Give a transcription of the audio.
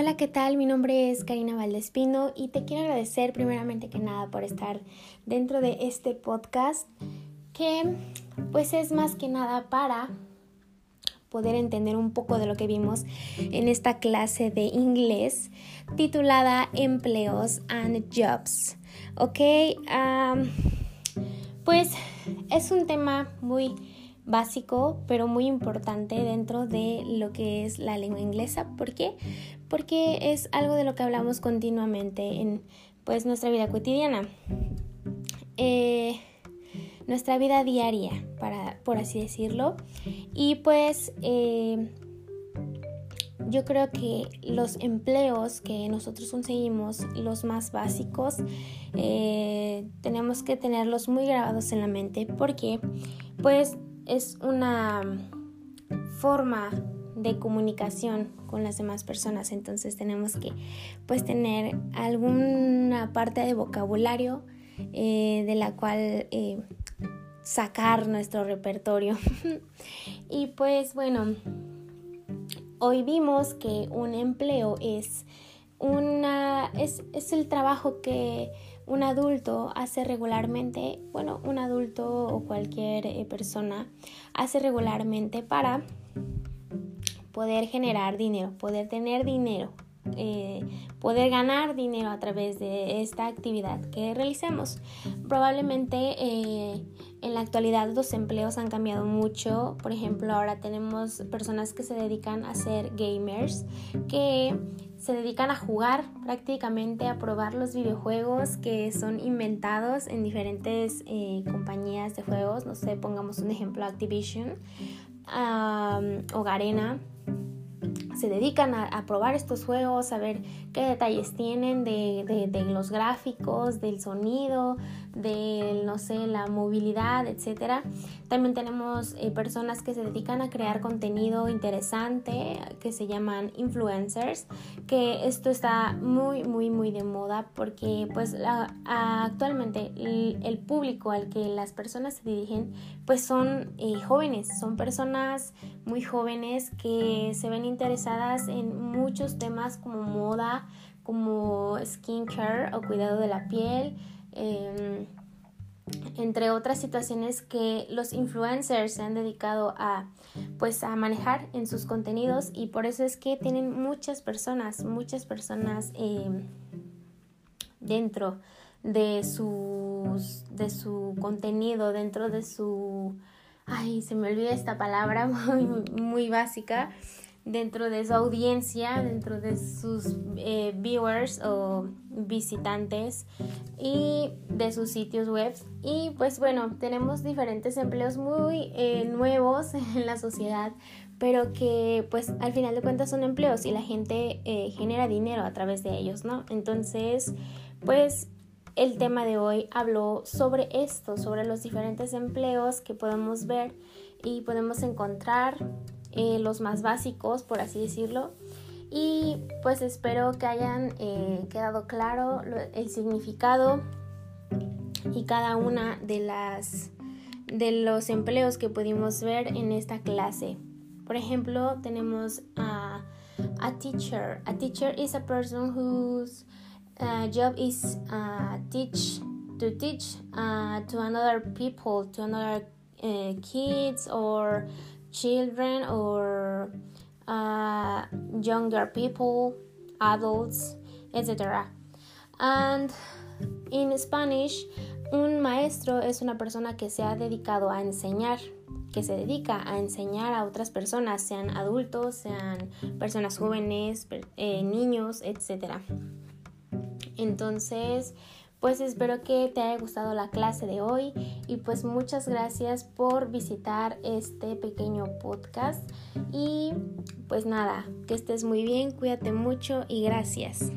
Hola, ¿qué tal? Mi nombre es Karina Valdespino y te quiero agradecer primeramente que nada por estar dentro de este podcast que pues es más que nada para poder entender un poco de lo que vimos en esta clase de inglés titulada Empleos and Jobs. Ok, pues es un tema muy básico, pero muy importante dentro de lo que es la lengua inglesa. ¿Por qué? Porque es algo de lo que hablamos continuamente en pues nuestra vida cotidiana. Eh, nuestra vida diaria, para, por así decirlo. Y pues eh, yo creo que los empleos que nosotros conseguimos, los más básicos, eh, tenemos que tenerlos muy grabados en la mente porque pues es una forma de comunicación con las demás personas entonces tenemos que pues tener alguna parte de vocabulario eh, de la cual sacar nuestro repertorio. y pues bueno, hoy vimos que un empleo es una es, es, el trabajo que un adulto hace regularmente, bueno, un adulto o cualquier eh, persona hace regularmente para poder generar dinero, poder tener dinero, eh, poder ganar dinero a través de esta actividad que realicemos. Probablemente eh, en la actualidad los empleos han cambiado mucho. Por ejemplo, ahora tenemos personas que se dedican a ser gamers, que se dedican a jugar prácticamente, a probar los videojuegos que son inventados en diferentes eh, compañías de juegos. No sé, pongamos un ejemplo, Activision o Garena se dedican a, probar estos juegos, a ver qué detalles tienen de, los gráficos, del sonido, de, no sé, la movilidad, etc. También tenemos eh, personas que se dedican a crear contenido interesante, que se llaman influencers, que esto está muy, muy, muy de moda porque pues actualmente el, público al que las personas se dirigen pues son eh, jóvenes, son personas muy jóvenes que se ven interesadas en muchos temas como moda, como skincare o cuidado de la piel. Em, entre otras situaciones que los influencers se han dedicado a pues a manejar en sus contenidos y por eso es que tienen muchas personas muchas personas em, dentro de sus de su contenido dentro de su ay se me olvida esta palabra muy, muy básica dentro de su audiencia, dentro de sus eh, viewers o visitantes y de sus sitios web. Y pues bueno, tenemos diferentes empleos muy eh, nuevos en la sociedad, pero que pues al final de cuentas son empleos y la gente eh, genera dinero a través de ellos, ¿no? Entonces, pues el tema de hoy habló sobre esto, sobre los diferentes empleos que podemos ver y podemos encontrar eh, los más básicos, por así decirlo. Y pues espero que hayan eh, quedado claro el significado y cada una de las de los empleos que pudimos ver en esta clase. Por ejemplo, tenemos a, a teacher. A teacher is a person whose uh, job is uh, teach to teach uh, to another people, to another kids or children or uh, younger people, adults, etc. And in Spanish, un maestro es una persona que se ha dedicado a enseñar, que se dedica a enseñar a otras personas, sean adultos, sean personas jóvenes, eh, niños, etc. Entonces, pues espero que te haya gustado la clase de hoy y pues muchas gracias por visitar este pequeño podcast y pues nada, que estés muy bien, cuídate mucho y gracias.